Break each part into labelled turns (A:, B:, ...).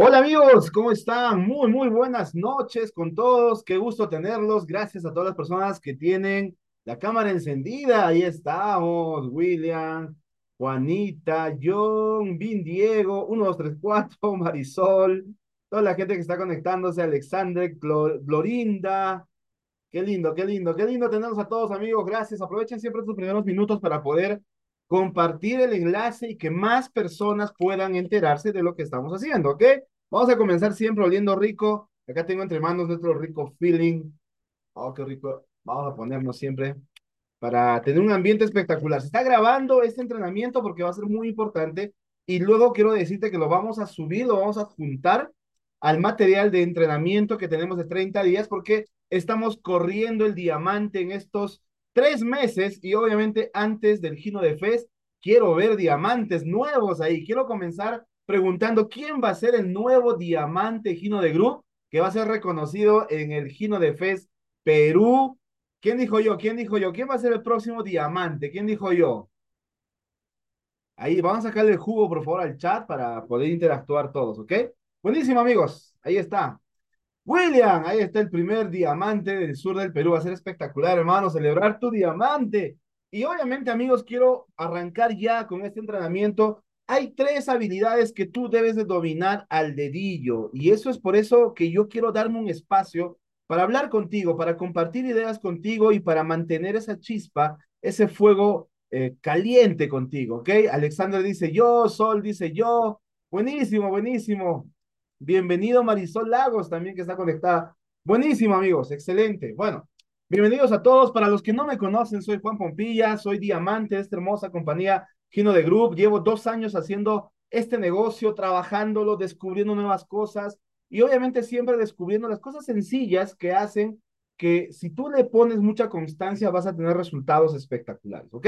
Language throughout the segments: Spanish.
A: Hola amigos, ¿cómo están? Muy, muy buenas noches con todos. Qué gusto tenerlos. Gracias a todas las personas que tienen la cámara encendida. Ahí estamos, William, Juanita, John, Vin Diego, 1, 2, 3, 4, Marisol, toda la gente que está conectándose, Alexander, Glorinda. Qué lindo, qué lindo, qué lindo tenerlos a todos amigos. Gracias. Aprovechen siempre estos primeros minutos para poder compartir el enlace y que más personas puedan enterarse de lo que estamos haciendo, ¿ok? Vamos a comenzar siempre oliendo rico. Acá tengo entre manos nuestro rico feeling. Oh, qué rico. Vamos a ponernos siempre para tener un ambiente espectacular. Se está grabando este entrenamiento porque va a ser muy importante y luego quiero decirte que lo vamos a subir, lo vamos a juntar al material de entrenamiento que tenemos de 30 días porque estamos corriendo el diamante en estos tres meses y obviamente antes del Gino de Fez, quiero ver diamantes nuevos ahí. Quiero comenzar preguntando quién va a ser el nuevo diamante Gino de Group que va a ser reconocido en el Gino de Fez Perú. ¿Quién dijo yo? ¿Quién dijo yo? ¿Quién va a ser el próximo diamante? ¿Quién dijo yo? Ahí, vamos a sacarle el jugo, por favor, al chat para poder interactuar todos, ¿ok? Buenísimo, amigos. Ahí está. William, ahí está el primer diamante del sur del Perú. Va a ser espectacular, hermano, celebrar tu diamante. Y obviamente, amigos, quiero arrancar ya con este entrenamiento. Hay tres habilidades que tú debes de dominar al dedillo. Y eso es por eso que yo quiero darme un espacio para hablar contigo, para compartir ideas contigo y para mantener esa chispa, ese fuego eh, caliente contigo, ¿ok? Alexander dice yo, Sol dice yo. Buenísimo, buenísimo. Bienvenido Marisol Lagos también que está conectada. Buenísimo amigos, excelente. Bueno, bienvenidos a todos. Para los que no me conocen, soy Juan Pompilla, soy diamante de esta hermosa compañía Gino de Group. Llevo dos años haciendo este negocio, trabajándolo, descubriendo nuevas cosas y obviamente siempre descubriendo las cosas sencillas que hacen que si tú le pones mucha constancia vas a tener resultados espectaculares, ¿ok?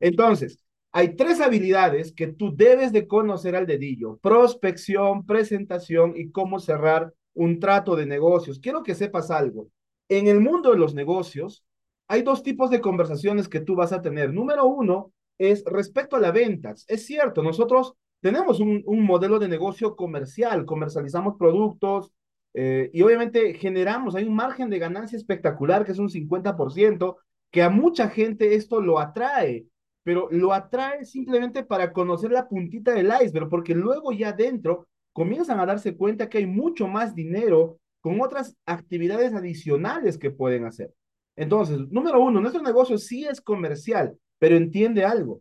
A: Entonces, hay tres habilidades que tú debes de conocer al dedillo. Prospección, presentación y cómo cerrar un trato de negocios. Quiero que sepas algo. En el mundo de los negocios, hay dos tipos de conversaciones que tú vas a tener. Número uno es respecto a las ventas. Es cierto, nosotros tenemos un, modelo de negocio comercial, comercializamos productos eh, y obviamente generamos, hay un margen de ganancia espectacular que es un 50%, que a mucha gente esto lo atrae pero lo atrae simplemente para conocer la puntita del iceberg, porque luego ya adentro comienzan a darse cuenta que hay mucho más dinero con otras actividades adicionales que pueden hacer. Entonces, número uno, nuestro negocio sí es comercial, pero entiende algo.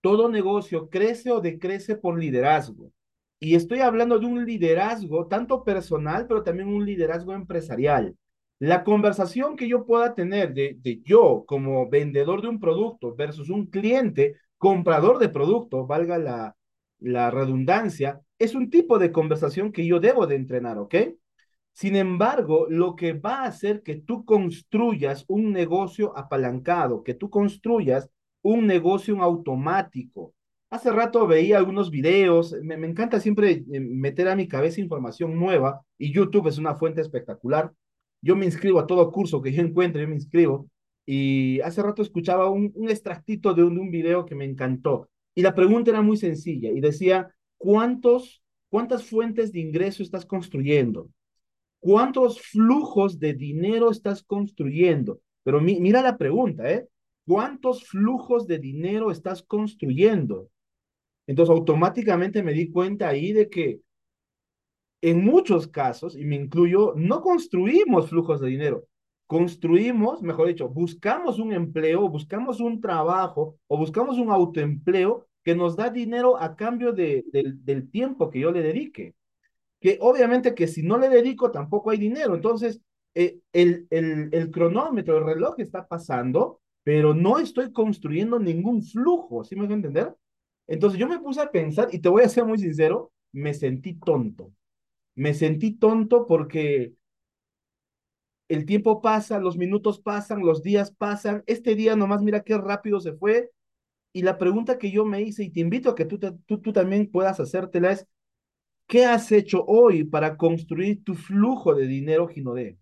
A: Todo negocio crece o decrece por liderazgo. Y estoy hablando de un liderazgo tanto personal, pero también un liderazgo empresarial. La conversación que yo pueda tener de, de, yo como vendedor de un producto versus un cliente comprador de producto, valga la, la redundancia, es un tipo de conversación que yo debo de entrenar, ¿ok? Sin embargo, lo que va a hacer que tú construyas un negocio apalancado, que tú construyas un negocio automático. Hace rato veía algunos videos, me, me encanta siempre eh, meter a mi cabeza información nueva y YouTube es una fuente espectacular yo me inscribo a todo curso que yo encuentre, yo me inscribo. Y hace rato escuchaba un, un extractito de un, de un video que me encantó. Y la pregunta era muy sencilla y decía, ¿cuántos, ¿cuántas fuentes de ingreso estás construyendo? ¿Cuántos flujos de dinero estás construyendo? Pero mira la pregunta, ¿eh? ¿Cuántos flujos de dinero estás construyendo? Entonces automáticamente me di cuenta ahí de que en muchos casos, y me incluyo, no construimos flujos de dinero, construimos, mejor dicho, buscamos un empleo, buscamos un trabajo o buscamos un autoempleo que nos da dinero a cambio de, del tiempo que yo le dedique. Que obviamente que si no le dedico tampoco hay dinero. Entonces, eh, el, el, el cronómetro, el reloj está pasando, pero no estoy construyendo ningún flujo, ¿sí me voy a entender? Entonces yo me puse a pensar, y te voy a ser muy sincero, me sentí tonto me sentí tonto porque el tiempo pasa, los minutos pasan, los días pasan, este día nomás mira qué rápido se fue. Y la pregunta que yo me hice, y te invito a que tú, tú, tú también puedas hacértela, es, ¿qué has hecho hoy para construir tu flujo de dinero Ginodé?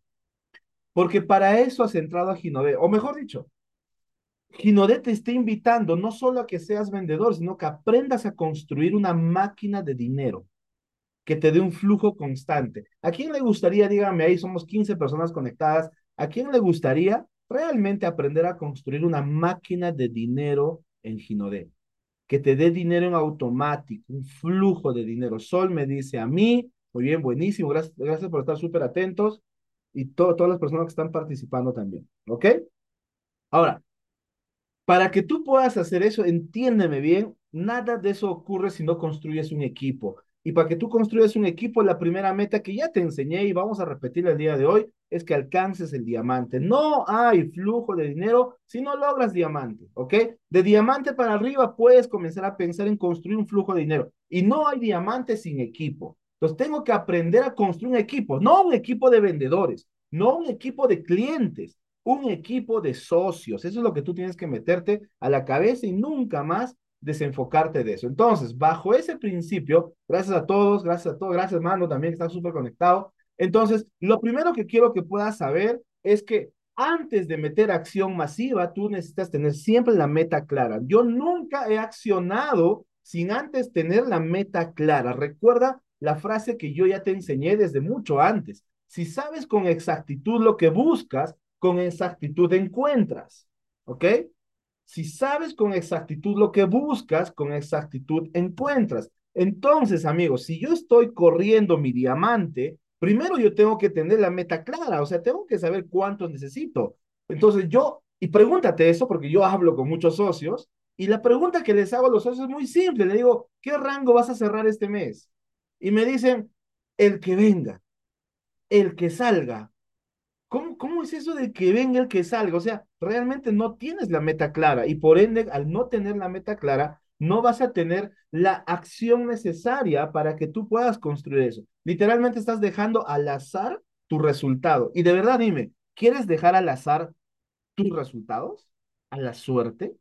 A: Porque para eso has entrado a Ginodé, o mejor dicho, Ginodé te está invitando no solo a que seas vendedor, sino que aprendas a construir una máquina de dinero. Que te dé un flujo constante. ¿A quién le gustaría, dígame ahí, somos 15 personas conectadas, ¿a quién le gustaría realmente aprender a construir una máquina de dinero en Ginodé? Que te dé dinero en automático, un flujo de dinero. Sol me dice a mí, muy bien, buenísimo, gracias, gracias por estar súper atentos y todas las personas que están participando también, ¿ok? Ahora, para que tú puedas hacer eso, entiéndeme bien, nada de eso ocurre si no construyes un equipo. Y para que tú construyas un equipo, la primera meta que ya te enseñé y vamos a repetir el día de hoy es que alcances el diamante. No hay flujo de dinero si no logras diamante, ¿ok? De diamante para arriba puedes comenzar a pensar en construir un flujo de dinero. Y no hay diamante sin equipo. Entonces tengo que aprender a construir un equipo, no un equipo de vendedores, no un equipo de clientes, un equipo de socios. Eso es lo que tú tienes que meterte a la cabeza y nunca más desenfocarte de eso. Entonces, bajo ese principio, gracias a todos, gracias a todos, gracias Mando también que está súper conectado. Entonces, lo primero que quiero que puedas saber es que antes de meter acción masiva, tú necesitas tener siempre la meta clara. Yo nunca he accionado sin antes tener la meta clara. Recuerda la frase que yo ya te enseñé desde mucho antes. Si sabes con exactitud lo que buscas, con exactitud encuentras. ¿Ok? Si sabes con exactitud lo que buscas, con exactitud encuentras. Entonces, amigos, si yo estoy corriendo mi diamante, primero yo tengo que tener la meta clara, o sea, tengo que saber cuánto necesito. Entonces yo, y pregúntate eso, porque yo hablo con muchos socios, y la pregunta que les hago a los socios es muy simple, le digo, ¿qué rango vas a cerrar este mes? Y me dicen, el que venga, el que salga, ¿Cómo, ¿Cómo es eso de que venga el que salga? O sea, realmente no tienes la meta clara y por ende, al no tener la meta clara, no vas a tener la acción necesaria para que tú puedas construir eso. Literalmente estás dejando al azar tu resultado. Y de verdad, dime, ¿quieres dejar al azar tus resultados? ¿A la suerte?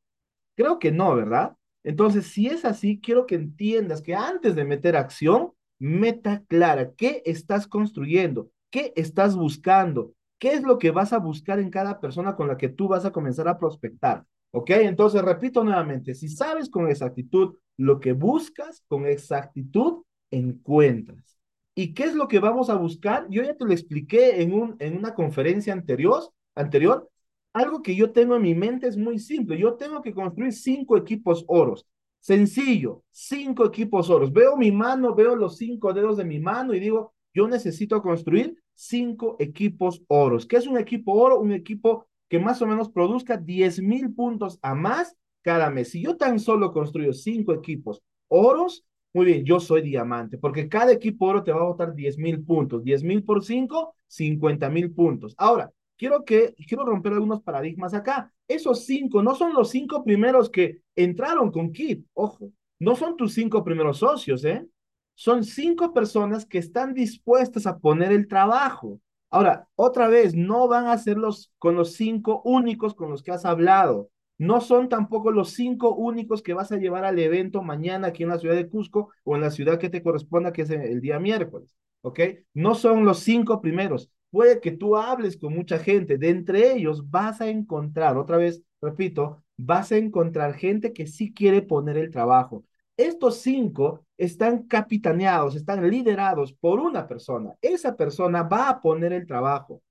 A: Creo que no, ¿verdad? Entonces, si es así, quiero que entiendas que antes de meter acción, meta clara, ¿qué estás construyendo? ¿Qué estás buscando? ¿Qué es lo que vas a buscar en cada persona con la que tú vas a comenzar a prospectar? ¿Ok? Entonces, repito nuevamente, si sabes con exactitud lo que buscas, con exactitud encuentras. ¿Y qué es lo que vamos a buscar? Yo ya te lo expliqué en, un, en una conferencia anterior, anterior. Algo que yo tengo en mi mente es muy simple. Yo tengo que construir cinco equipos oros. Sencillo, cinco equipos oros. Veo mi mano, veo los cinco dedos de mi mano y digo, yo necesito construir cinco equipos oros. ¿Qué es un equipo oro? Un equipo que más o menos produzca 10 mil puntos a más cada mes. Si yo tan solo construyo cinco equipos oros, muy bien, yo soy diamante, porque cada equipo oro te va a botar 10 mil puntos. 10 mil por cinco, 50 mil puntos. Ahora, quiero que, quiero romper algunos paradigmas acá. Esos cinco no son los cinco primeros que entraron con Kit, ojo, no son tus cinco primeros socios, ¿eh? Son cinco personas que están dispuestas a poner el trabajo. Ahora, otra vez, no van a ser los con los cinco únicos con los que has hablado. No son tampoco los cinco únicos que vas a llevar al evento mañana aquí en la ciudad de Cusco o en la ciudad que te corresponda, que es el día miércoles. ¿Ok? No son los cinco primeros. Puede que tú hables con mucha gente. De entre ellos vas a encontrar, otra vez, repito, vas a encontrar gente que sí quiere poner el trabajo. Estos cinco están capitaneados, están liderados por una persona. Esa persona va a poner el trabajo.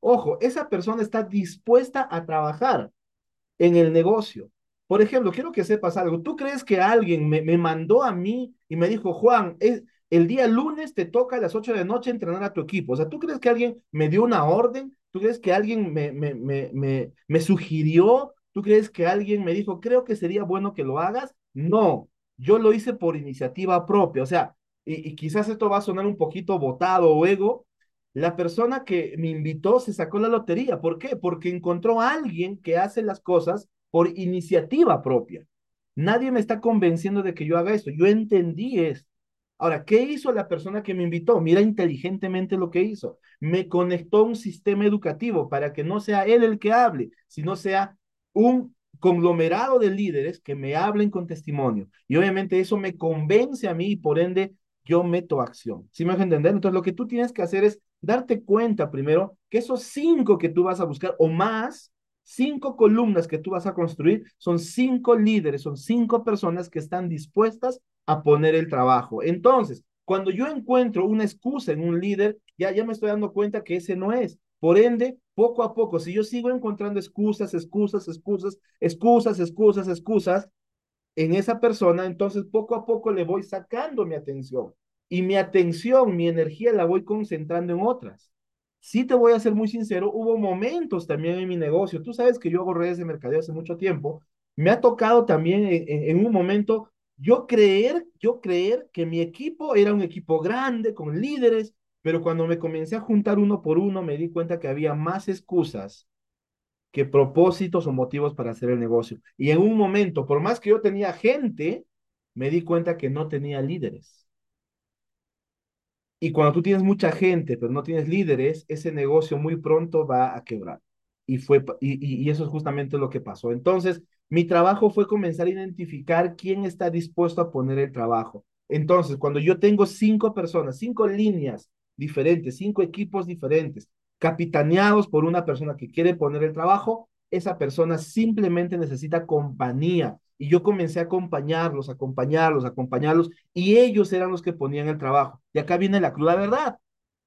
A: Ojo, esa persona está dispuesta a trabajar en el negocio. Por ejemplo, quiero que sepas algo. ¿Tú crees que alguien me, mandó a mí y me dijo, Juan, el día lunes te toca a las 8 de la noche entrenar a tu equipo? O sea, ¿tú crees que alguien me dio una orden? ¿Tú crees que alguien me, me, me, me, me sugirió? ¿Tú crees que alguien me dijo, creo que sería bueno que lo hagas? No, yo lo hice por iniciativa propia, o sea, y, quizás esto va a sonar un poquito botado o ego, la persona que me invitó se sacó la lotería. ¿Por qué? Porque encontró a alguien que hace las cosas por iniciativa propia. Nadie me está convenciendo de que yo haga esto. Yo entendí esto. Ahora, ¿qué hizo la persona que me invitó? Mira inteligentemente lo que hizo. Me conectó a un sistema educativo para que no sea él el que hable, sino sea un conglomerado de líderes que me hablen con testimonio. Y obviamente eso me convence a mí y por ende yo meto acción. ¿Sí me dejo entender? Entonces lo que tú tienes que hacer es darte cuenta primero que esos cinco que tú vas a buscar o más, cinco columnas que tú vas a construir, son cinco líderes, son cinco personas que están dispuestas a poner el trabajo. Entonces, cuando yo encuentro una excusa en un líder, ya, ya me estoy dando cuenta que ese no es. Por ende, poco a poco, si yo sigo encontrando excusas, excusas, excusas, excusas, excusas, excusas en esa persona, entonces poco a poco le voy sacando mi atención. Y mi atención, mi energía la voy concentrando en otras. Sí te voy a ser muy sincero, hubo momentos también en mi negocio. Tú sabes que yo hago redes de mercadeo hace mucho tiempo. Me ha tocado también en, en un momento yo creer, yo creer que mi equipo era un equipo grande, con líderes, pero cuando me comencé a juntar uno por uno, me di cuenta que había más excusas que propósitos o motivos para hacer el negocio. Y en un momento, por más que yo tenía gente, me di cuenta que no tenía líderes. Y cuando tú tienes mucha gente, pero no tienes líderes, ese negocio muy pronto va a quebrar. Y, fue, y, y eso es justamente lo que pasó. Entonces, mi trabajo fue comenzar a identificar quién está dispuesto a poner el trabajo. Entonces, cuando yo tengo cinco personas, cinco líneas diferentes, cinco equipos diferentes, capitaneados por una persona que quiere poner el trabajo, esa persona simplemente necesita compañía. Y yo comencé a acompañarlos, acompañarlos, acompañarlos, y ellos eran los que ponían el trabajo. Y acá viene la cruda verdad,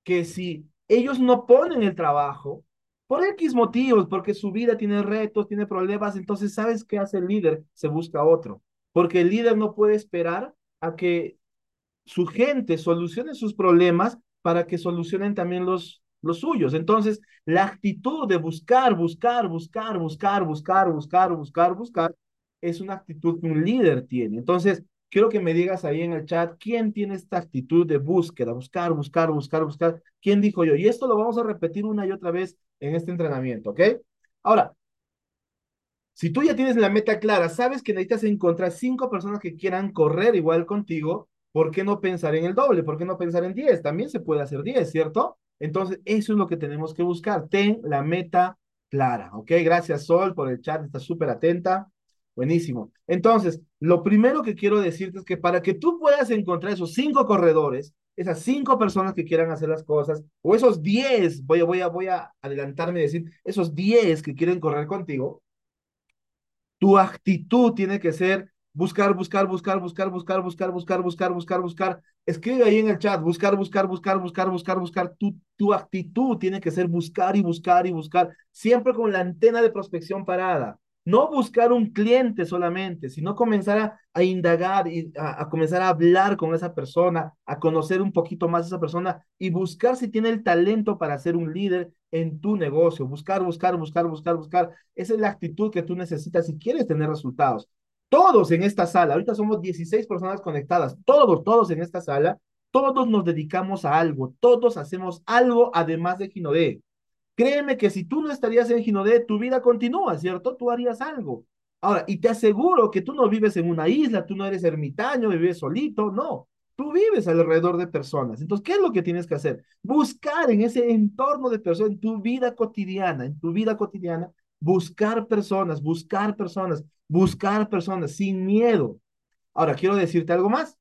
A: que si ellos no ponen el trabajo, por X motivos, porque su vida tiene retos, tiene problemas, entonces, ¿sabes qué hace el líder? Se busca otro, porque el líder no puede esperar a que su gente solucione sus problemas para que solucionen también los, los suyos. Entonces, la actitud de buscar, buscar, buscar, buscar, buscar, buscar, buscar, buscar, es una actitud que un líder tiene. Entonces, quiero que me digas ahí en el chat, ¿quién tiene esta actitud de búsqueda? Buscar, buscar, buscar, buscar. ¿Quién dijo yo? Y esto lo vamos a repetir una y otra vez en este entrenamiento, ¿ok? Ahora, si tú ya tienes la meta clara, sabes que necesitas encontrar cinco personas que quieran correr igual contigo, ¿por qué no pensar en el doble? ¿Por qué no pensar en diez? También se puede hacer diez, ¿cierto? Entonces, eso es lo que tenemos que buscar. Ten la meta clara, ¿ok? Gracias, Sol, por el chat, está súper atenta. Buenísimo. Entonces, lo primero que quiero decirte es que para que tú puedas encontrar esos cinco corredores, esas cinco personas que quieran hacer las cosas, o esos diez, voy a, voy a, voy a adelantarme y decir, esos diez que quieren correr contigo, tu actitud tiene que ser buscar, buscar, buscar, buscar, buscar, buscar, buscar, buscar, buscar, buscar. Escribe ahí en el chat, buscar, buscar, buscar, buscar, buscar, buscar. Tu, tu actitud tiene que ser buscar y buscar y buscar, siempre con la antena de prospección parada no buscar un cliente solamente, sino comenzar a, indagar y a, comenzar a hablar con esa persona, a conocer un poquito más a esa persona y buscar si tiene el talento para ser un líder en tu negocio. Buscar, buscar, buscar, buscar, buscar. Esa es la actitud que tú necesitas si quieres tener resultados. Todos en esta sala, ahorita somos 16 personas conectadas, todos, todos en esta sala, todos nos dedicamos a algo, todos hacemos algo además de Ginodé. Créeme que si tú no estarías en Ginodé, tu vida continúa, ¿cierto? Tú harías algo. Ahora, y te aseguro que tú no vives en una isla, tú no eres ermitaño, vives solito, no. Tú vives alrededor de personas. Entonces, ¿qué es lo que tienes que hacer? Buscar en ese entorno de personas, en tu vida cotidiana, en tu vida cotidiana, buscar personas, buscar personas, buscar personas sin miedo. Ahora, quiero decirte algo más.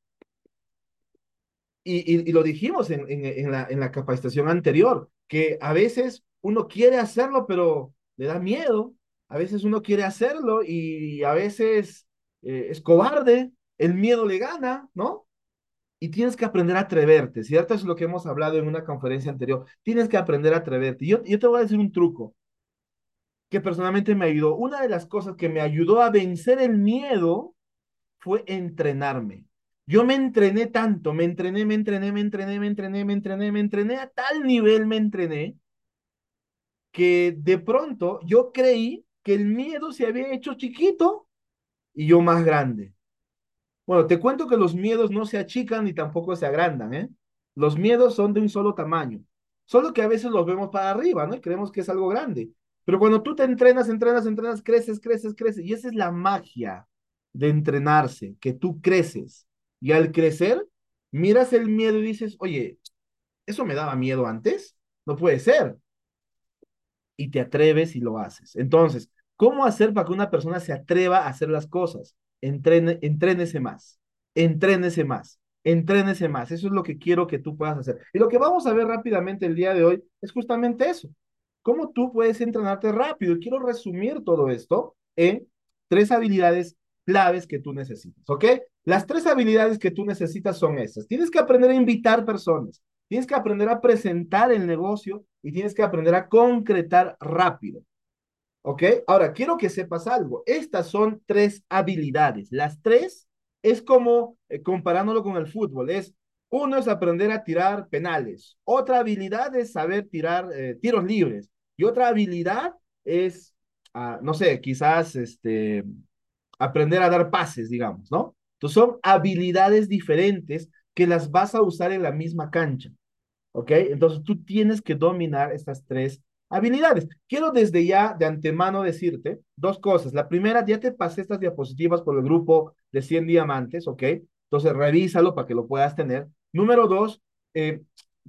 A: Y, y, lo dijimos en, en, la, en la capacitación anterior, que a veces uno quiere hacerlo, pero le da miedo. A veces uno quiere hacerlo y a veces eh, es cobarde, el miedo le gana, ¿no? Y tienes que aprender a atreverte, ¿cierto? es lo que hemos hablado en una conferencia anterior. Tienes que aprender a atreverte. Yo, yo te voy a decir un truco que personalmente me ayudó. Una de las cosas que me ayudó a vencer el miedo fue entrenarme. Yo me entrené tanto, me entrené, me entrené, me entrené, me entrené, me entrené, me entrené, a tal nivel me entrené que de pronto yo creí que el miedo se había hecho chiquito y yo más grande. Bueno, te cuento que los miedos no se achican ni tampoco se agrandan, ¿eh? Los miedos son de un solo tamaño, solo que a veces los vemos para arriba, ¿no? Y creemos que es algo grande. Pero cuando tú te entrenas, entrenas, entrenas, creces, creces, creces, y esa es la magia de entrenarse, que tú creces. Y al crecer, miras el miedo y dices, oye, ¿eso me daba miedo antes? No puede ser y te atreves y lo haces. Entonces, ¿cómo hacer para que una persona se atreva a hacer las cosas? Entrene, entrénese más, entrénese más, entrénese más. Eso es lo que quiero que tú puedas hacer. Y lo que vamos a ver rápidamente el día de hoy es justamente eso. ¿Cómo tú puedes entrenarte rápido? Quiero resumir todo esto en tres habilidades claves que tú necesitas, ¿ok? Las tres habilidades que tú necesitas son esas. Tienes que aprender a invitar personas, tienes que aprender a presentar el negocio y tienes que aprender a concretar rápido. ¿Ok? Ahora, quiero que sepas algo. Estas son tres habilidades. Las tres es como, eh, comparándolo con el fútbol, es uno es aprender a tirar penales, otra habilidad es saber tirar eh, tiros libres y otra habilidad es, ah, no sé, quizás este, aprender a dar pases, digamos, ¿no? Entonces son habilidades diferentes que las vas a usar en la misma cancha, ¿ok? Entonces tú tienes que dominar estas tres habilidades. Quiero desde ya de antemano decirte dos cosas. La primera, ya te pasé estas diapositivas por el grupo de 100 diamantes, ¿ok? Entonces revísalo para que lo puedas tener. Número dos, eh,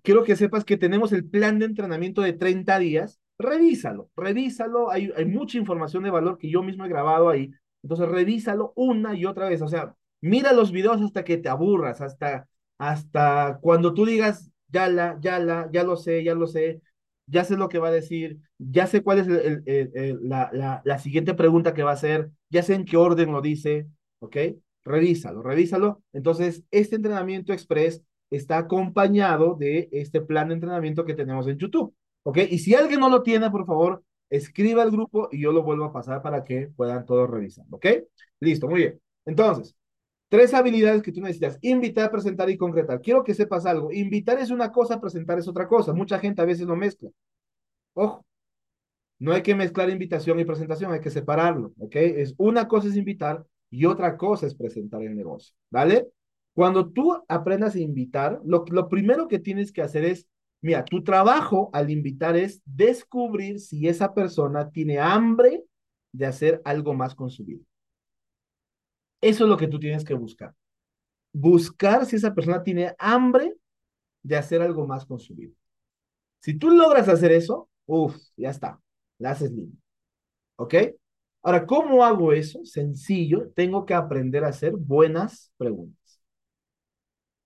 A: quiero que sepas que tenemos el plan de entrenamiento de 30 días. Revísalo, revísalo. Hay, hay mucha información de valor que yo mismo he grabado ahí. Entonces revísalo una y otra vez. O sea, mira los videos hasta que te aburras, hasta, hasta cuando tú digas, ya la, ya la, ya lo sé, ya lo sé, ya sé lo que va a decir, ya sé cuál es la, la, la, siguiente pregunta que va a hacer, ya sé en qué orden lo dice, ¿ok? Revísalo, revísalo. Entonces, este entrenamiento express está acompañado de este plan de entrenamiento que tenemos en YouTube, ¿ok? Y si alguien no lo tiene, por favor, escriba al grupo y yo lo vuelvo a pasar para que puedan todos revisar, ¿ok? Listo, muy bien. Entonces, tres habilidades que tú necesitas. Invitar, presentar y concretar. Quiero que sepas algo. Invitar es una cosa, presentar es otra cosa. Mucha gente a veces lo mezcla. Ojo, no hay que mezclar invitación y presentación, hay que separarlo, ¿ok? Es una cosa es invitar y otra cosa es presentar el negocio, ¿vale? Cuando tú aprendas a invitar, lo, lo primero que tienes que hacer es, mira, tu trabajo al invitar es descubrir si esa persona tiene hambre de hacer algo más con su vida. Eso es lo que tú tienes que buscar. Buscar si esa persona tiene hambre de hacer algo más con su vida. Si tú logras hacer eso, uff, ya está, la haces lindo. ¿Ok? Ahora, ¿cómo hago eso? Sencillo, tengo que aprender a hacer buenas preguntas.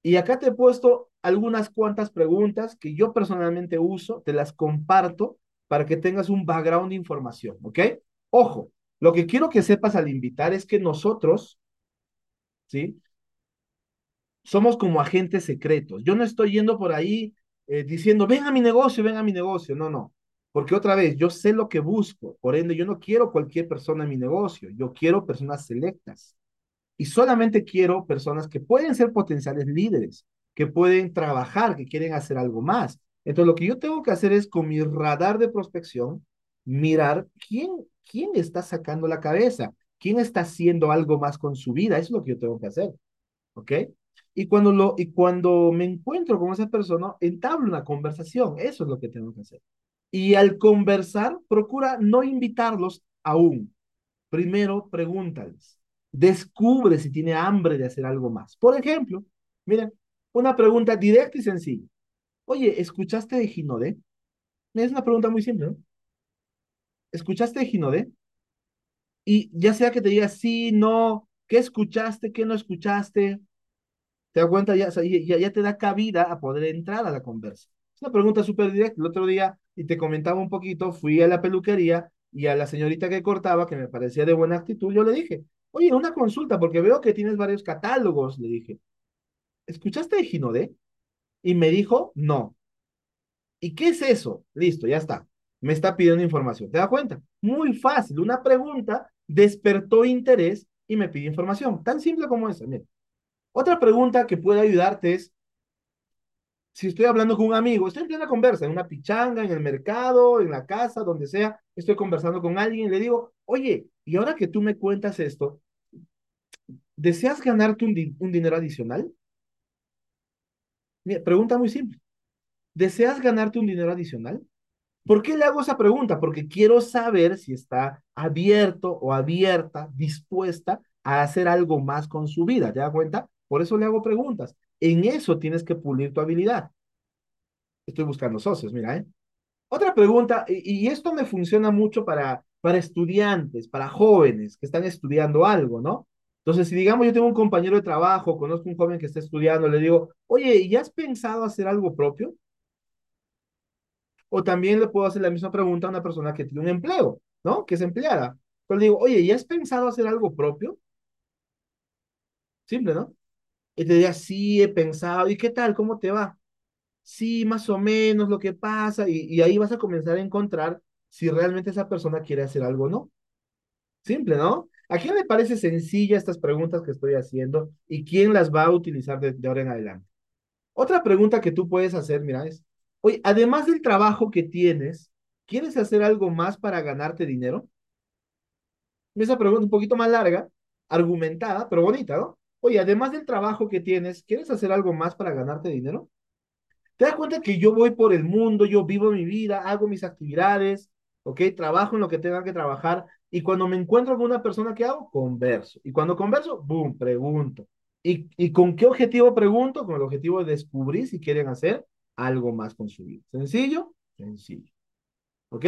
A: Y acá te he puesto algunas cuantas preguntas que yo personalmente uso, te las comparto para que tengas un background de información, ¿ok? Ojo, lo que quiero que sepas al invitar es que nosotros, ¿sí? Somos como agentes secretos. Yo no estoy yendo por ahí eh, diciendo, ven a mi negocio, ven a mi negocio. No, no. Porque otra vez, yo sé lo que busco, por ende, yo no quiero cualquier persona en mi negocio, yo quiero personas selectas. Y solamente quiero personas que pueden ser potenciales líderes, que pueden trabajar, que quieren hacer algo más. Entonces, lo que yo tengo que hacer es con mi radar de prospección, mirar quién, quién está sacando la cabeza, quién está haciendo algo más con su vida. Eso es lo que yo tengo que hacer. ¿Ok? Y cuando, lo, y cuando me encuentro con esa persona, entablo una conversación. Eso es lo que tengo que hacer. Y al conversar, procura no invitarlos aún. Primero, pregúntales. Descubre si tiene hambre de hacer algo más. Por ejemplo, miren, una pregunta directa y sencilla. Oye, ¿escuchaste de Ginodé? Es una pregunta muy simple, ¿no? ¿Escuchaste de Ginodé? Y ya sea que te diga sí, no, ¿qué escuchaste, qué no escuchaste? Te das cuenta, ya, ya, ya te da cabida a poder entrar a la conversa. Es una pregunta súper directa. El otro día y te comentaba un poquito, fui a la peluquería y a la señorita que cortaba, que me parecía de buena actitud, yo le dije, oye, una consulta, porque veo que tienes varios catálogos, le dije, ¿escuchaste de Ginodé? Y me dijo, no. ¿Y qué es eso? Listo, ya está. Me está pidiendo información. ¿Te das cuenta? Muy fácil. Una pregunta despertó interés y me pidió información. Tan simple como eso. Mira. Otra pregunta que puede ayudarte es, si estoy hablando con un amigo, estoy en plena conversa, en una pichanga, en el mercado, en la casa, donde sea, estoy conversando con alguien y le digo, oye, y ahora que tú me cuentas esto, ¿deseas ganarte un dinero adicional? Mira, pregunta muy simple. ¿Deseas ganarte un dinero adicional? ¿Por qué le hago esa pregunta? Porque quiero saber si está abierto o abierta, dispuesta a hacer algo más con su vida. ¿Te das cuenta? Por eso le hago preguntas. En eso tienes que pulir tu habilidad. Estoy buscando socios, mira, ¿eh? Otra pregunta, y, esto me funciona mucho para, para estudiantes, para jóvenes que están estudiando algo, ¿no? Entonces, si digamos yo tengo un compañero de trabajo, conozco un joven que está estudiando, le digo, oye, ¿ya has pensado hacer algo propio? O también le puedo hacer la misma pregunta a una persona que tiene un empleo, ¿no? Que es empleada. Entonces le digo, oye, ¿ya has pensado hacer algo propio? Simple, ¿no? Y te diría, sí, he pensado, ¿y qué tal? ¿Cómo te va? Sí, más o menos lo que pasa, y, y ahí vas a comenzar a encontrar si realmente esa persona quiere hacer algo o no. Simple, ¿no? ¿A quién le parece sencilla estas preguntas que estoy haciendo y quién las va a utilizar de, ahora en adelante? Otra pregunta que tú puedes hacer, mira, es, oye, además del trabajo que tienes, ¿quieres hacer algo más para ganarte dinero? Esa pregunta un poquito más larga, argumentada, pero bonita, ¿no? Oye, además del trabajo que tienes, ¿quieres hacer algo más para ganarte dinero? ¿Te das cuenta que yo voy por el mundo, yo vivo mi vida, hago mis actividades, ¿ok? Trabajo en lo que tenga que trabajar y cuando me encuentro con una persona, ¿qué hago? Converso. Y cuando converso, boom, pregunto. ¿Y, ¿Y con qué objetivo pregunto? Con el objetivo de descubrir si quieren hacer algo más con su vida. ¿Sencillo? Sencillo. ¿Ok?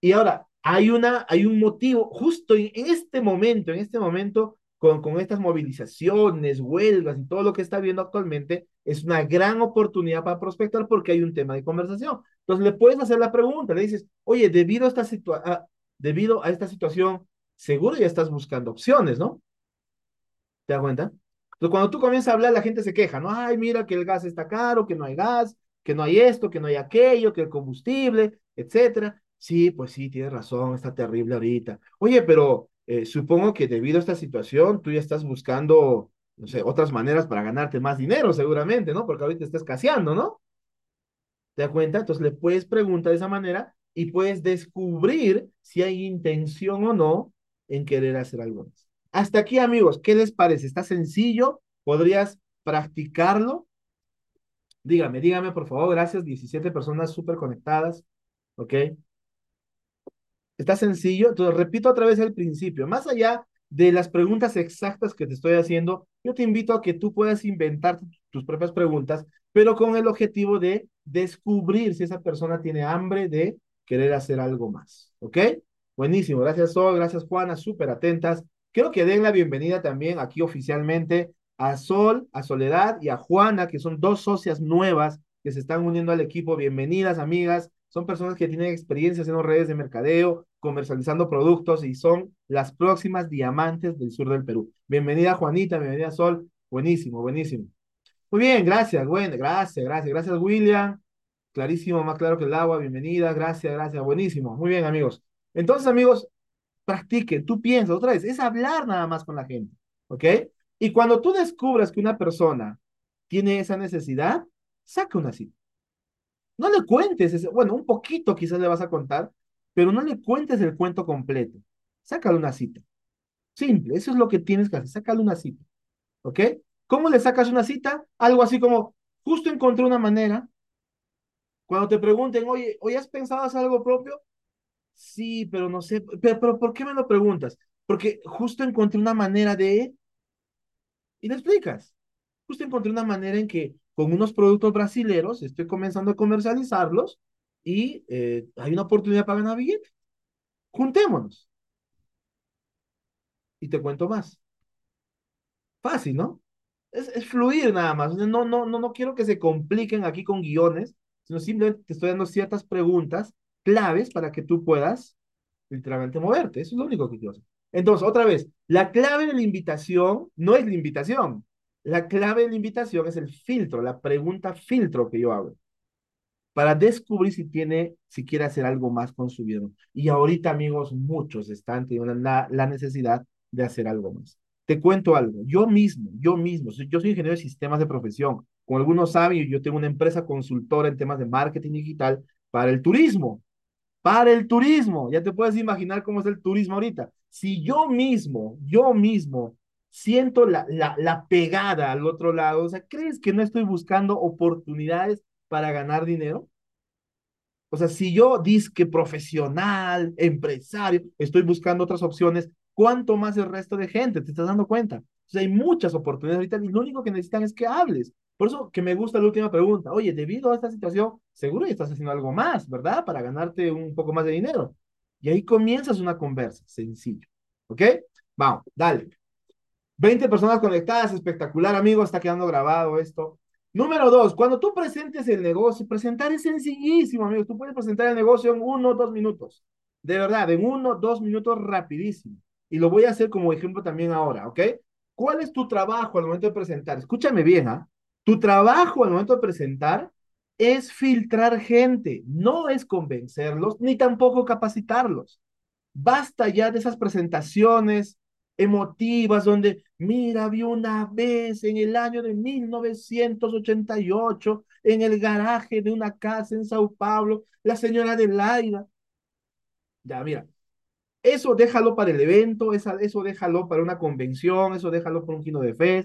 A: Y ahora, hay, una, hay un motivo, justo en, en este momento, en este momento, con, con estas movilizaciones, huelgas y todo lo que está viendo actualmente, es una gran oportunidad para prospectar porque hay un tema de conversación. Entonces le puedes hacer la pregunta, le dices, oye, debido a esta, situa debido a esta situación, seguro ya estás buscando opciones, ¿no? ¿Te das cuenta? Entonces cuando tú comienzas a hablar, la gente se queja, ¿no? Ay, mira que el gas está caro, que no hay gas, que no hay esto, que no hay aquello, que el combustible, etcétera. Sí, pues sí, tienes razón, está terrible ahorita. Oye, pero eh, supongo que debido a esta situación, tú ya estás buscando, no sé, otras maneras para ganarte más dinero, seguramente, ¿no? Porque ahorita está escaseando, ¿no? ¿Te das cuenta? Entonces le puedes preguntar de esa manera y puedes descubrir si hay intención o no en querer hacer algo más. Hasta aquí, amigos, ¿qué les parece? ¿Está sencillo? ¿Podrías practicarlo? Dígame, dígame, por favor, gracias. 17 personas súper conectadas, ¿ok? Está sencillo. Entonces, repito otra vez el principio. Más allá de las preguntas exactas que te estoy haciendo, yo te invito a que tú puedas inventar tus propias preguntas, pero con el objetivo de descubrir si esa persona tiene hambre de querer hacer algo más. ¿Ok? Buenísimo. Gracias, Sol. Gracias, Juana. Súper atentas. Quiero que den la bienvenida también aquí oficialmente a Sol, a Soledad y a Juana, que son dos socias nuevas que se están uniendo al equipo. Bienvenidas, amigas. Son personas que tienen experiencia haciendo redes de mercadeo, comercializando productos y son las próximas diamantes del sur del Perú. Bienvenida, Juanita. Bienvenida, Sol. Buenísimo, buenísimo. Muy bien, gracias, bueno, gracias, gracias, gracias, William. Clarísimo, más claro que el agua. Bienvenida, gracias, gracias. Buenísimo. Muy bien, amigos. Entonces, amigos, practique, tú piensas otra vez, es hablar nada más con la gente, ¿ok? Y cuando tú descubras que una persona tiene esa necesidad, saca una cita. No le cuentes, ese, bueno, un poquito quizás le vas a contar, pero no le cuentes el cuento completo. Sácale una cita. Simple, eso es lo que tienes que hacer, sácale una cita, ¿ok? ¿Cómo le sacas una cita? Algo así como, justo encontré una manera cuando te pregunten, oye, ¿hoy has pensado hacer algo propio? Sí, pero no sé, pero, pero ¿por qué me lo preguntas? Porque justo encontré una manera de... Y le explicas. Justo encontré una manera en que con unos productos brasileros estoy comenzando a comercializarlos y eh, hay una oportunidad para ganar billete. Juntémonos. Y te cuento más. Fácil, ¿no? Es, es fluir nada más. No, no, no, no quiero que se compliquen aquí con guiones sino simplemente te estoy dando ciertas preguntas claves para que tú puedas literalmente moverte. Eso es lo único que quiero hacer. Entonces, otra vez, la clave de la invitación no es la invitación. La clave de la invitación es el filtro, la pregunta filtro que yo hago para descubrir si tiene, si quiere hacer algo más con su vida. Y ahorita, amigos, muchos están teniendo la, la necesidad de hacer algo más. Te cuento algo, yo mismo, yo mismo, yo soy ingeniero de sistemas de profesión, como algunos saben, yo tengo una empresa consultora en temas de marketing digital para el turismo. Para el turismo. Ya te puedes imaginar cómo es el turismo ahorita. Si yo mismo, yo mismo siento la, la, la pegada al otro lado, o sea, ¿crees que no estoy buscando oportunidades para ganar dinero? O sea, si yo disque profesional, empresario, estoy buscando otras opciones, ¿cuánto más el resto de gente? ¿Te estás dando cuenta? O sea, hay muchas oportunidades ahorita y lo único que necesitan es que hables. Por eso que me gusta la última pregunta. Oye, debido a esta situación, seguro ya estás haciendo algo más, ¿verdad? Para ganarte un poco más de dinero. Y ahí comienzas una conversa, sencillo. ¿Ok? Vamos, dale. 20 personas conectadas, espectacular, amigo, está quedando grabado esto. Número dos, cuando tú presentes el negocio, presentar es sencillísimo, amigo. Tú puedes presentar el negocio en uno o dos minutos. De verdad, en uno, dos minutos rapidísimo. Y lo voy a hacer como ejemplo también ahora, ¿ok? ¿Cuál es tu trabajo al momento de presentar? Escúchame bien, ¿ah? Tu trabajo al momento de presentar es filtrar gente, no es convencerlos ni tampoco capacitarlos. Basta ya de esas presentaciones emotivas donde, mira, vi una vez en el año de 1988 en el garaje de una casa en Sao Paulo, la señora de Laida. Ya, mira, eso déjalo para el evento, esa, eso déjalo para una convención, eso déjalo para un kino de fe.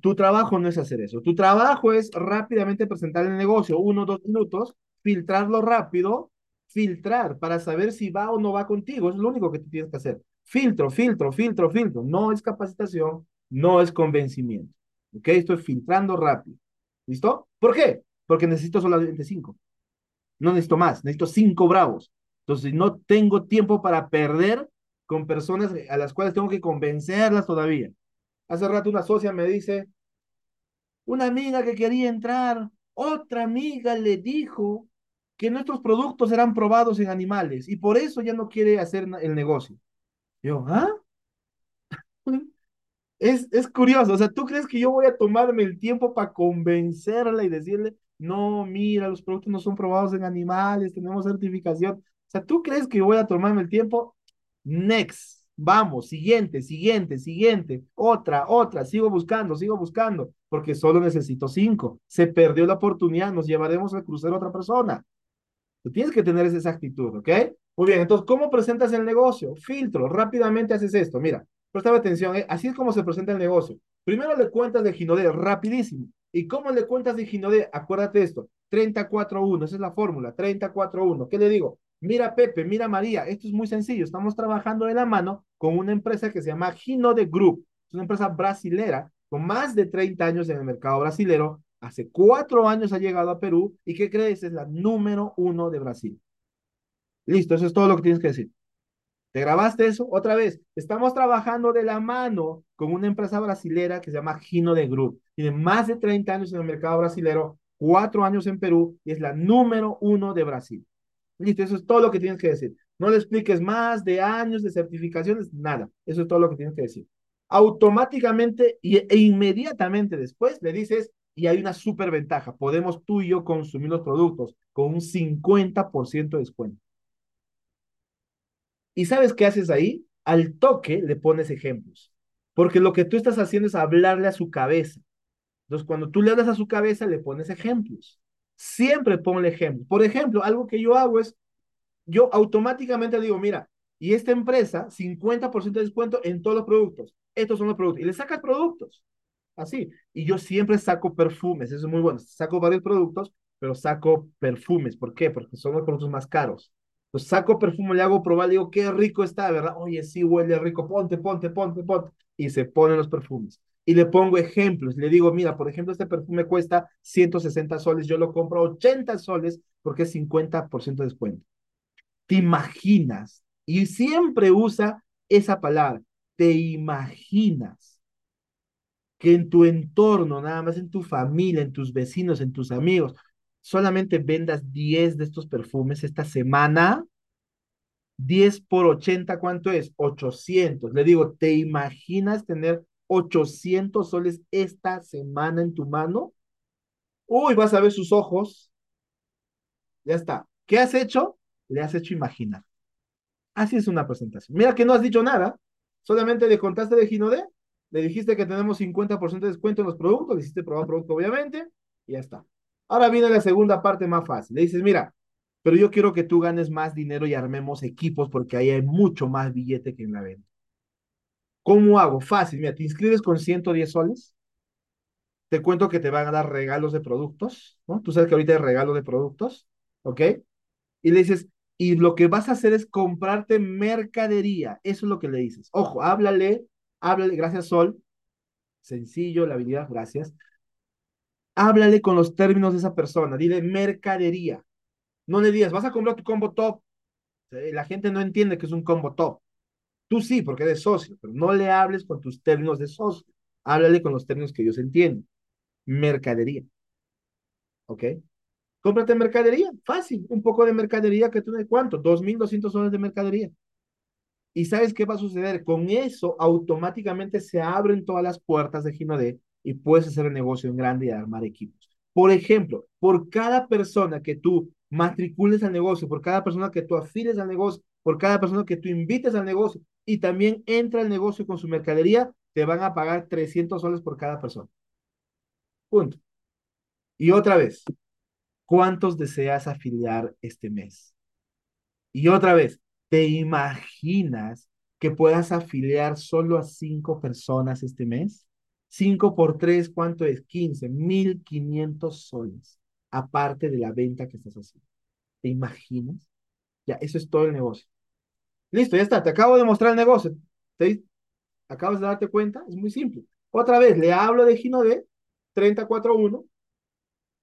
A: Tu trabajo no es hacer eso. Tu trabajo es rápidamente presentar el negocio, uno, dos minutos, filtrarlo rápido, filtrar para saber si va o no va contigo. es lo único que tú tienes que hacer. Filtro, filtro, filtro, filtro. No es capacitación, no es convencimiento. ¿Ok? Estoy filtrando rápido. ¿Listo? ¿Por qué? Porque necesito solamente cinco. No necesito más, necesito cinco bravos. Entonces, no tengo tiempo para perder con personas a las cuales tengo que convencerlas todavía. Hace rato una socia me dice, una amiga que quería entrar, otra amiga le dijo que nuestros productos eran probados en animales y por eso ya no quiere hacer el negocio. Yo, ¿ah? Es, es curioso, o sea, ¿tú crees que yo voy a tomarme el tiempo para convencerla y decirle, no, mira, los productos no son probados en animales, tenemos certificación? O sea, ¿tú crees que voy a tomarme el tiempo? Next. Vamos, siguiente, siguiente, siguiente, otra, otra, sigo buscando, sigo buscando, porque solo necesito cinco. Se perdió la oportunidad, nos llevaremos al crucero a otra persona. Tú tienes que tener esa actitud, ¿ok? Muy bien, entonces, ¿cómo presentas el negocio? Filtro, rápidamente haces esto, mira, presta atención, ¿eh? así es como se presenta el negocio. Primero le cuentas de Ginodé, rapidísimo. ¿Y cómo le cuentas de Ginodé? Acuérdate esto, 34-1, esa es la fórmula, 34-1. ¿Qué le digo? Mira Pepe, mira María, esto es muy sencillo, estamos trabajando de la mano con una empresa que se llama Gino de Group, es una empresa brasilera con más de 30 años en el mercado brasilero, hace cuatro años ha llegado a Perú y ¿qué crees? Es la número uno de Brasil. Listo, eso es todo lo que tienes que decir. ¿Te grabaste eso? Otra vez, estamos trabajando de la mano con una empresa brasilera que se llama Gino de Group. Tiene más de 30 años en el mercado brasilero, cuatro años en Perú y es la número uno de Brasil. Listo, eso es todo lo que tienes que decir. No le expliques más de años de certificaciones, nada. Eso es todo lo que tienes que decir. Automáticamente e inmediatamente después le dices, y hay una súper ventaja, podemos tú y yo consumir los productos con un 50% de descuento. ¿Y sabes qué haces ahí? Al toque le pones ejemplos, porque lo que tú estás haciendo es hablarle a su cabeza. Entonces, cuando tú le hablas a su cabeza, le pones ejemplos. Siempre ponle ejemplo. Por ejemplo, algo que yo hago es, yo automáticamente digo, mira, y esta empresa, 50% de descuento en todos los productos. Estos son los productos. Y le sacas productos. Así. Y yo siempre saco perfumes. Eso es muy bueno. Saco varios productos, pero saco perfumes. ¿Por qué? Porque son los productos más caros. Pues saco perfume, le hago probar, le digo, qué rico está, ¿verdad? Oye, sí, huele rico. Ponte, ponte, ponte, ponte. Y se ponen los perfumes y le pongo ejemplos. Le digo, mira, por ejemplo, este perfume cuesta 160 soles, yo lo compro 80 soles porque es 50% de descuento. ¿Te imaginas? Y siempre usa esa palabra, te imaginas que en tu entorno, nada más en tu familia, en tus vecinos, en tus amigos, solamente vendas 10 de estos perfumes esta semana. 10 por 80, ¿cuánto es? 800. Le digo, ¿te imaginas tener 800 soles esta semana en tu mano. Uy, vas a ver sus ojos. Ya está. ¿Qué has hecho? Le has hecho imaginar. Así es una presentación. Mira que no has dicho nada. Solamente le contaste de Ginodé. Le dijiste que tenemos 50% de descuento en los productos. Le hiciste probar producto, obviamente. Y ya está. Ahora viene la segunda parte más fácil. Le dices, mira, pero yo quiero que tú ganes más dinero y armemos equipos porque ahí hay mucho más billete que en la venta. ¿Cómo hago? Fácil, mira, te inscribes con 110 soles, te cuento que te van a dar regalos de productos, ¿no? Tú sabes que ahorita hay regalo de productos, ¿ok? Y le dices, y lo que vas a hacer es comprarte mercadería, eso es lo que le dices. Ojo, háblale, háblale, gracias Sol, sencillo, la habilidad, gracias. Háblale con los términos de esa persona, dile mercadería. No le digas, vas a comprar tu combo top. La gente no entiende que es un combo top. Tú sí, porque eres socio, pero no le hables con tus términos de socio. Háblale con los términos que ellos entienden. Mercadería. ¿Ok? Cómprate mercadería. Fácil. Un poco de mercadería que tú de cuánto? 2.200 soles de mercadería. ¿Y sabes qué va a suceder? Con eso automáticamente se abren todas las puertas de Ginodé y puedes hacer el negocio en grande y armar equipos. Por ejemplo, por cada persona que tú matricules al negocio, por cada persona que tú afiles al negocio, por cada persona que tú invites al negocio y también entra al negocio con su mercadería, te van a pagar 300 soles por cada persona. Punto. Y otra vez, ¿cuántos deseas afiliar este mes? Y otra vez, ¿te imaginas que puedas afiliar solo a cinco personas este mes? Cinco por tres, ¿cuánto es? 15, 1500 soles, aparte de la venta que estás haciendo. ¿Te imaginas? Ya, eso es todo el negocio. Listo, ya está, te acabo de mostrar el negocio. ¿Te, acabas de darte cuenta? Es muy simple. Otra vez, le hablo de Ginode, 341,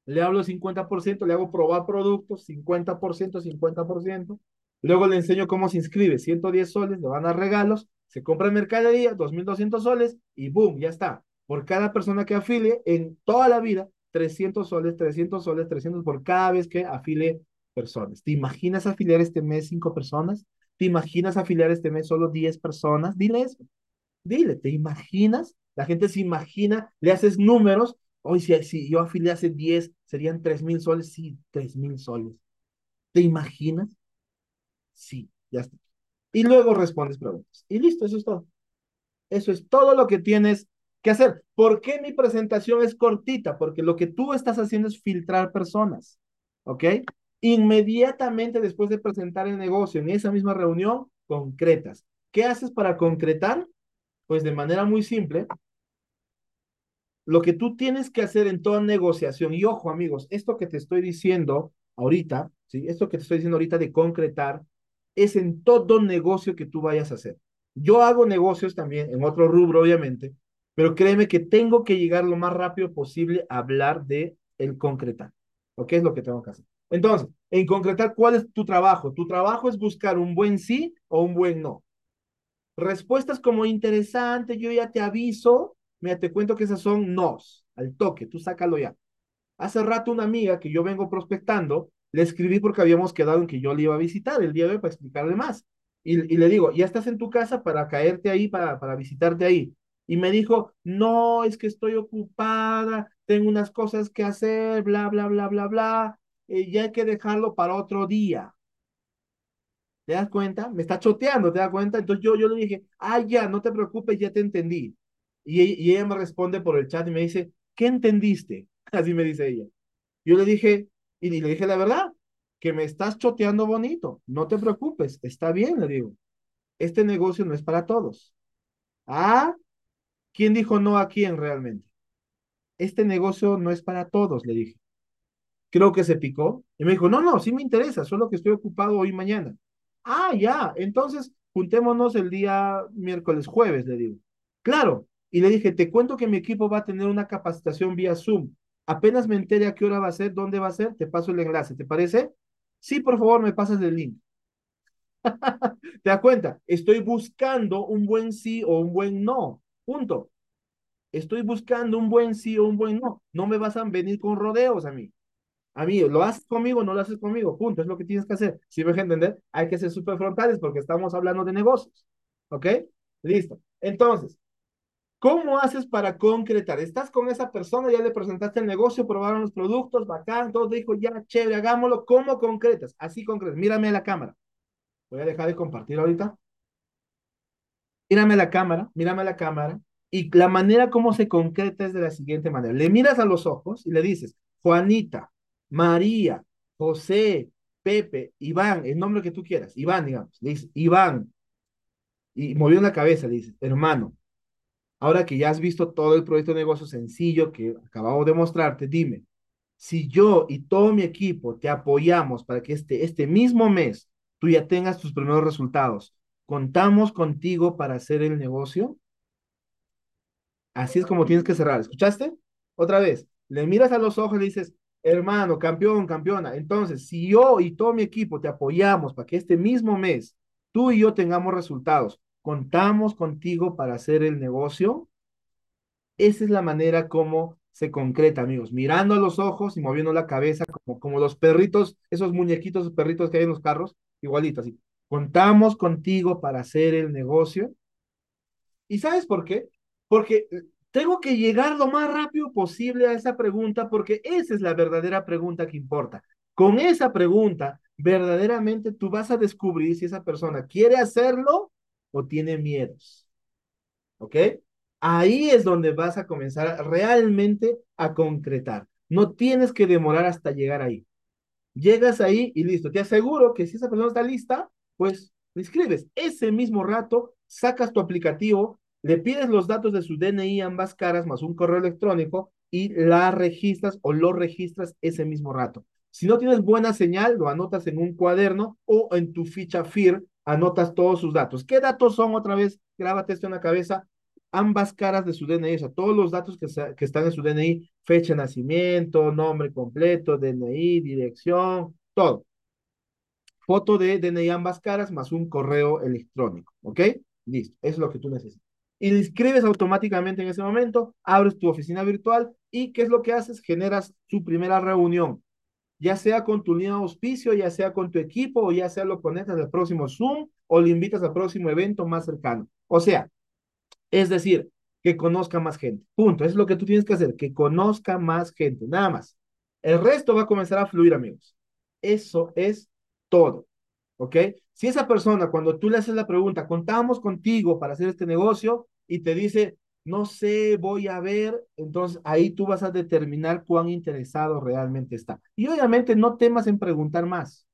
A: le hablo 50%, le hago probar productos, 50%, 50%. Luego le enseño cómo se inscribe, 110 soles, le van a regalos, se compra el mercadería, 2.200 soles y boom, ya está. Por cada persona que afilie en toda la vida, 300 soles, 300 soles, 300 por cada vez que afile personas. ¿Te imaginas afiliar este mes 5 personas? ¿Te imaginas afiliar este mes solo 10 personas? Dile eso. Dile, ¿te imaginas? La gente se imagina, le haces números. Hoy, si, si yo afiliase 10, serían 3 mil soles. Sí, 3 mil soles. ¿Te imaginas? Sí, ya está. Y luego respondes preguntas. Y listo, eso es todo. Eso es todo lo que tienes que hacer. ¿Por qué mi presentación es cortita? Porque lo que tú estás haciendo es filtrar personas. ¿Ok? Inmediatamente después de presentar el negocio en esa misma reunión, concretas. ¿Qué haces para concretar? Pues de manera muy simple, lo que tú tienes que hacer en toda negociación, y ojo amigos, esto que te estoy diciendo ahorita, ¿sí? Esto que te estoy diciendo ahorita de concretar, es en todo negocio que tú vayas a hacer. Yo hago negocios también, en otro rubro obviamente, pero créeme que tengo que llegar lo más rápido posible a hablar de el concretar. ¿O qué es lo que tengo que hacer? Entonces, en concretar, ¿cuál es tu trabajo? Tu trabajo es buscar un buen sí o un buen no. Respuestas como interesante, yo ya te aviso, mira, te cuento que esas son nos, al toque, tú sácalo ya. Hace rato una amiga que yo vengo prospectando, le escribí porque habíamos quedado en que yo le iba a visitar el día de hoy para explicarle más. Y, le digo, ya estás en tu casa para caerte ahí, para, para visitarte ahí. Y me dijo, no, es que estoy ocupada, tengo unas cosas que hacer, bla, bla, bla, bla, bla, eh, ya hay que dejarlo para otro día. ¿Te das cuenta? Me está choteando, ¿te das cuenta? Entonces yo, yo le dije, ah, ya, no te preocupes, ya te entendí. Y, y ella me responde por el chat y me dice, ¿qué entendiste? Así me dice ella. Yo le dije, y le dije la verdad, que me estás choteando bonito, no te preocupes, está bien, le digo. Este negocio no es para todos. Ah, ¿quién dijo no a quién realmente? Este negocio no es para todos, le dije. Creo que se picó y me dijo, no, no, sí me interesa, solo que estoy ocupado hoy y mañana. Ah, ya, entonces juntémonos el día miércoles, jueves, le digo. Claro, y le dije, te cuento que mi equipo va a tener una capacitación vía Zoom Apenas me entere a qué hora va a ser, dónde va a ser, te paso el enlace, ¿te parece? Sí, por favor, me pasas el link. ¿Te das cuenta? Estoy buscando un buen sí o un buen no. Punto. Estoy buscando un buen sí o un buen no. No me vas a venir con rodeos a mí. A mí, ¿lo haces conmigo no lo haces conmigo? Punto. Es lo que tienes que hacer. Si me dejas entender, hay que ser súper frontales porque estamos hablando de negocios. ¿Ok? Listo. Entonces, ¿Cómo haces para concretar? Estás con esa persona, ya le presentaste el negocio, probaron los productos, bacán, todo dijo, ya, chévere, hagámoslo. ¿Cómo concretas? Así concretas. Mírame la cámara. Voy a dejar de compartir ahorita. Mírame la cámara, mírame la cámara. Y la manera como se concreta es de la siguiente manera. Le miras a los ojos y le dices, Juanita, María, José, Pepe, Iván, el nombre que tú quieras, Iván, digamos. Le dices, Iván. Y movió la cabeza, le dices, hermano, Ahora que ya has visto todo el proyecto de negocio sencillo que acabamos de mostrarte, dime, si yo y todo mi equipo te apoyamos para que este, este mismo mes tú ya tengas tus primeros resultados, ¿contamos contigo para hacer el negocio? Así es como tienes que cerrar. ¿Escuchaste? Otra vez, le miras a los ojos y le dices, hermano, campeón, campeona. Entonces, si yo y todo mi equipo te apoyamos para que este mismo mes tú y yo tengamos resultados, contamos contigo para hacer el negocio. Esa es la manera como se concreta, amigos, mirando a los ojos y moviendo la cabeza como, como los perritos, esos muñequitos, perritos que hay en los carros, igualito así. Contamos contigo para hacer el negocio. ¿Y sabes por qué? Porque tengo que llegar lo más rápido posible a esa pregunta porque esa es la verdadera pregunta que importa. Con esa pregunta, verdaderamente tú vas a descubrir si esa persona quiere hacerlo o tiene miedos. ¿Ok? Ahí es donde vas a comenzar realmente a concretar. No tienes que demorar hasta llegar ahí. Llegas ahí y listo. Te aseguro que si esa persona está lista, pues le escribes. Ese mismo rato, sacas tu aplicativo, le pides los datos de su DNI ambas caras más un correo electrónico y la registras o lo registras ese mismo rato. Si no tienes buena señal, lo anotas en un cuaderno o en tu ficha FIR, anotas todos sus datos. ¿Qué datos son otra vez? Grábate esto en la cabeza. Ambas caras de su DNI, o sea, todos los datos que, están en su DNI, fecha de nacimiento, nombre completo, DNI, dirección, todo. Foto de DNI ambas caras más un correo electrónico, ¿ok? Listo, es lo que tú necesitas. Y le inscribes automáticamente en ese momento, abres tu oficina virtual y ¿qué es lo que haces? Generas su primera reunión ya sea con tu línea de auspicio, ya sea con tu equipo, o ya sea lo conectas al próximo Zoom o le invitas al próximo evento más cercano. O sea, es decir, que conozca más gente. Punto. Es lo que tú tienes que hacer, que conozca más gente, nada más. El resto va a comenzar a fluir, amigos. Eso es todo. ¿Ok? Si esa persona, cuando tú le haces la pregunta, contamos contigo para hacer este negocio y te dice, no sé, voy a ver, entonces ahí tú vas a determinar cuán interesado realmente está. Y obviamente no temas en preguntar más.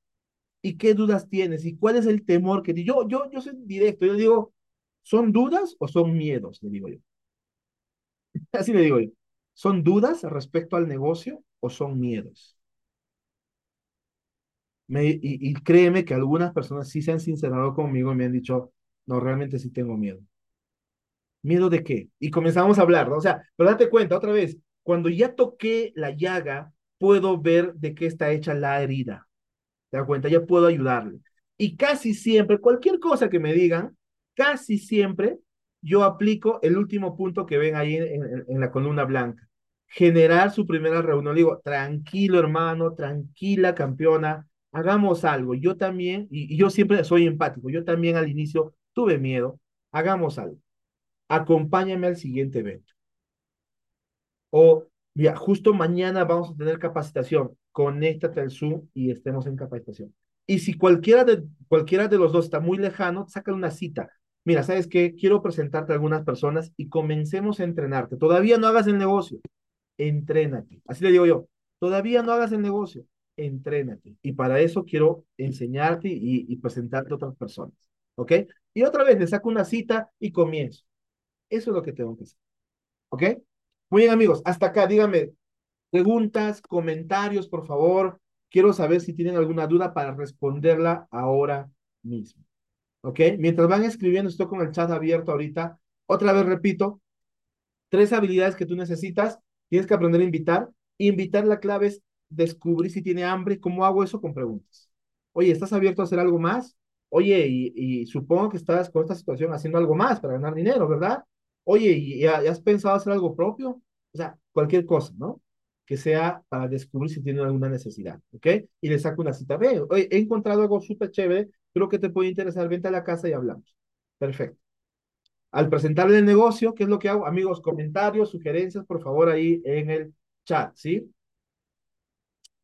A: ¿Y qué dudas tienes? ¿Y cuál es el temor que yo yo yo soy directo, yo digo, ¿son dudas o son miedos? Le digo yo. Así le digo yo. ¿Son dudas respecto al negocio o son miedos? Me, y, y créeme que algunas personas sí se han sincerado conmigo y me han dicho, no, realmente sí tengo miedo. ¿Miedo de qué? Y comenzamos a hablar, ¿no? O sea, pero date cuenta, otra vez, cuando ya toqué la llaga, puedo ver de qué está hecha la herida. ¿Te cuenta? Ya puedo ayudarle. Y casi siempre, cualquier cosa que me digan, casi siempre yo aplico el último punto que ven ahí en, la columna blanca. Generar su primera reunión. Le digo, tranquilo hermano, tranquila campeona, hagamos algo. Yo también, y yo siempre soy empático, yo también al inicio tuve miedo, hagamos algo acompáñame al siguiente evento. O, mira, justo mañana vamos a tener capacitación, conéctate al Zoom y estemos en capacitación. Y si cualquiera de, cualquiera de los dos está muy lejano, sácale una cita. Mira, ¿sabes qué? Quiero presentarte a algunas personas y comencemos a entrenarte. Todavía no hagas el negocio, entrénate. Así le digo yo, todavía no hagas el negocio, entrénate. Y para eso quiero enseñarte y, y presentarte a otras personas. ¿Ok? Y otra vez le saco una cita y comienzo. Eso es lo que tengo que hacer. ¿Ok? Muy bien, amigos. Hasta acá, díganme preguntas, comentarios, por favor. Quiero saber si tienen alguna duda para responderla ahora mismo. ¿Ok? Mientras van escribiendo, estoy con el chat abierto ahorita. Otra vez repito, tres habilidades que tú necesitas. Tienes que aprender a invitar. Invitar la clave es descubrir si tiene hambre. ¿Cómo hago eso? Con preguntas. Oye, ¿estás abierto a hacer algo más? Oye, y, y supongo que estás con esta situación haciendo algo más para ganar dinero, ¿verdad? Oye, ¿y has pensado hacer algo propio? O sea, cualquier cosa, ¿no? Que sea para descubrir si tiene alguna necesidad, ¿ok? Y le saco una cita. Ve, oye, he encontrado algo súper chévere, creo que te puede interesar, vente a la casa y hablamos. Perfecto. Al presentarle el negocio, ¿qué es lo que hago? Amigos, comentarios, sugerencias, por favor, ahí en el chat, ¿sí?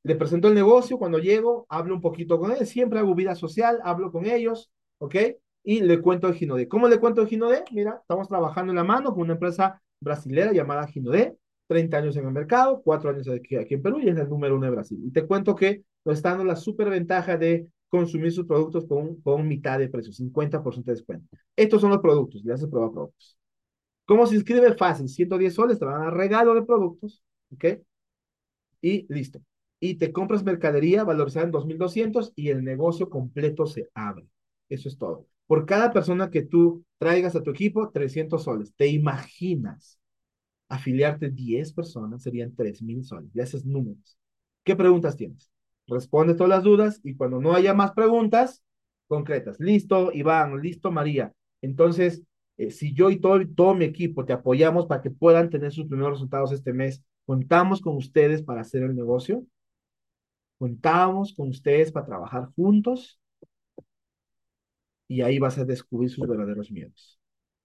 A: Le presento el negocio, cuando llego, hablo un poquito con él, siempre hago vida social, hablo con ellos, ¿ok? Y le cuento el Ginodé. ¿Cómo le cuento el Ginodé? Mira, estamos trabajando en la mano con una empresa brasilera llamada Ginodé, 30 años en el mercado, 4 años aquí, aquí en Perú y es el número uno de Brasil. Y te cuento que nos está dando la superventaja de consumir sus productos con, con mitad de precio, 50% de descuento. Estos son los productos, le haces prueba productos. ¿Cómo se inscribe? Fácil, 110 soles, te van a dar regalo de productos, ¿ok? Y listo. Y te compras mercadería valorizada en 2.200 y el negocio completo se abre. Eso es todo. Por cada persona que tú traigas a tu equipo, 300 soles. ¿Te imaginas afiliarte 10 personas? Serían 3,000 soles. Ya haces números. ¿Qué preguntas tienes? Responde todas las dudas y cuando no haya más preguntas concretas. Listo, Iván. Listo, María. Entonces, eh, si yo y todo, todo mi equipo te apoyamos para que puedan tener sus primeros resultados este mes, contamos con ustedes para hacer el negocio. Contamos con ustedes para trabajar juntos y ahí vas a descubrir sus verdaderos miedos.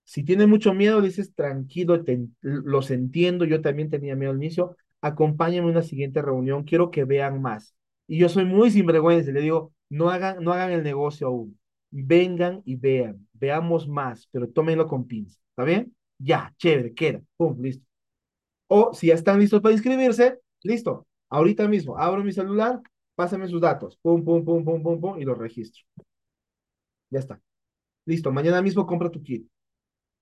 A: Si tiene mucho miedo, dices, tranquilo, los entiendo, yo también tenía miedo al inicio, acompáñenme a una siguiente reunión, quiero que vean más. Y yo soy muy sinvergüenza, le digo, no hagan, no hagan el negocio aún, vengan y vean, veamos más, pero tómenlo con pinza, ¿está bien? Ya, chévere, queda, pum, listo. O si ya están listos para inscribirse, listo, ahorita mismo, abro mi celular, pásenme sus datos, pum, pum, pum, pum, pum, pum, y los registro. Ya está. Listo, mañana mismo compra tu kit.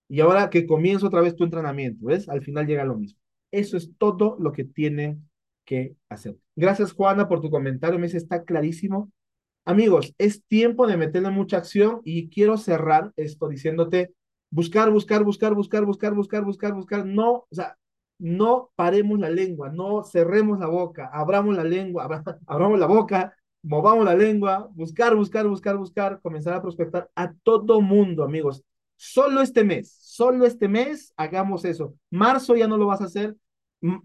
A: Y ahora que comienza otra vez tu entrenamiento, ¿ves? Al final llega lo mismo. Eso es todo lo que tienen que hacer. Gracias, Juana, por tu comentario. Me dice, está clarísimo. Amigos, es tiempo de meterle mucha acción y quiero cerrar esto diciéndote, buscar, buscar, buscar, buscar, buscar, buscar, buscar, buscar. No, o sea, no paremos la lengua, no cerremos la boca, abramos la lengua, abramos la boca, movamos la lengua, buscar, buscar, buscar, buscar, comenzar a prospectar a todo mundo, amigos. Solo este mes, solo este mes hagamos eso. Marzo ya no lo vas a hacer.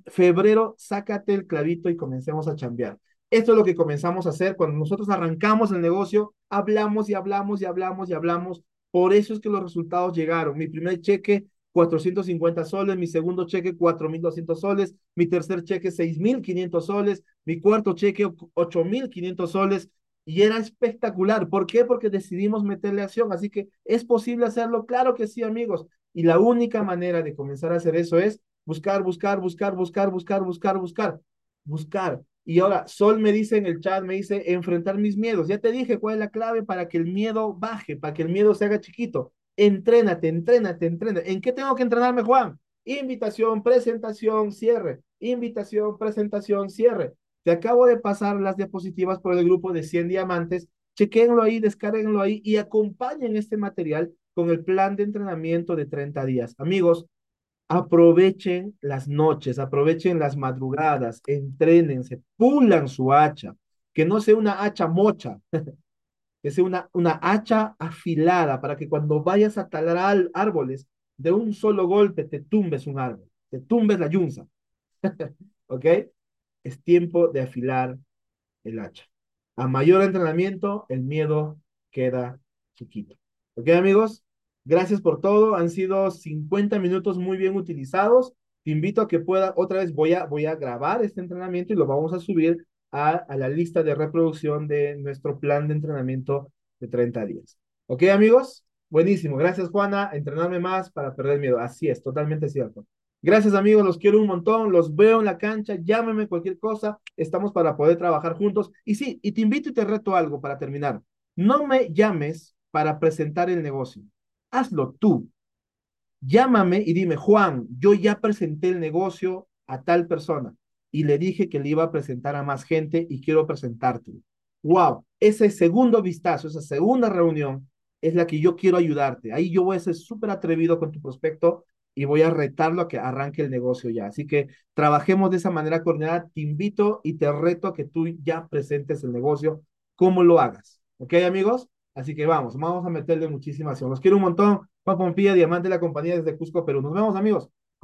A: Febrero, sácate el clavito y comencemos a chambear. Esto es lo que comenzamos a hacer cuando nosotros arrancamos el negocio, hablamos y hablamos y hablamos y hablamos. Por eso es que los resultados llegaron. Mi primer cheque, 450 soles, mi segundo cheque, 4.200 soles, mi tercer cheque, 6.500 soles, mi cuarto cheque, 8.500 soles, y era espectacular. ¿Por qué? Porque decidimos meterle acción. Así que es posible hacerlo. Claro que sí, amigos. Y la única manera de comenzar a hacer eso es buscar, buscar, buscar, buscar, buscar, buscar, buscar, buscar. Y ahora, Sol me dice en el chat, me dice, enfrentar mis miedos. Ya te dije cuál es la clave para que el miedo baje, para que el miedo se haga chiquito. Entrénate, entrénate, entrénate. ¿En qué tengo que entrenarme, Juan? Invitación, presentación, cierre. Invitación, presentación, cierre. Te acabo de pasar las diapositivas por el grupo de 100 diamantes. Chequenlo ahí, descárguenlo ahí y acompañen este material con el plan de entrenamiento de 30 días. Amigos, aprovechen las noches, aprovechen las madrugadas, entrénense, pulan su hacha, que no sea una hacha mocha, que sea una, una hacha afilada para que cuando vayas a talar árboles, de un solo golpe te tumbes un árbol, te tumbes la yunza. ¿Ok? Es tiempo de afilar el hacha. A mayor entrenamiento, el miedo queda chiquito. ¿Ok, amigos? Gracias por todo. Han sido 50 minutos muy bien utilizados. Te invito a que pueda, otra vez voy a, voy a grabar este entrenamiento y lo vamos a subir a, a la lista de reproducción de nuestro plan de entrenamiento de 30 días. ¿Ok, amigos? Buenísimo. Gracias, Juana. Entrenarme más para perder miedo. Así es, totalmente cierto. Gracias amigos, los quiero un montón, los veo en la cancha, llámeme cualquier cosa, estamos para poder trabajar juntos. Y sí, y te invito y te reto algo para terminar. No me llames para presentar el negocio, hazlo tú. Llámame y dime, Juan, yo ya presenté el negocio a tal persona y le dije que le iba a presentar a más gente y quiero presentarte. Wow, ese segundo vistazo, esa segunda reunión es la que yo quiero ayudarte. Ahí yo voy a ser súper atrevido con tu prospecto y voy a retarlo a que arranque el negocio ya. Así que trabajemos de esa manera coordinada. Te invito y te reto a que tú ya presentes el negocio, como lo hagas. ¿Ok, amigos? Así que vamos, vamos a meterle muchísima acción. Los quiero un montón. Juan Pompilla, Diamante de la compañía desde Cusco, Perú. Nos vemos, amigos.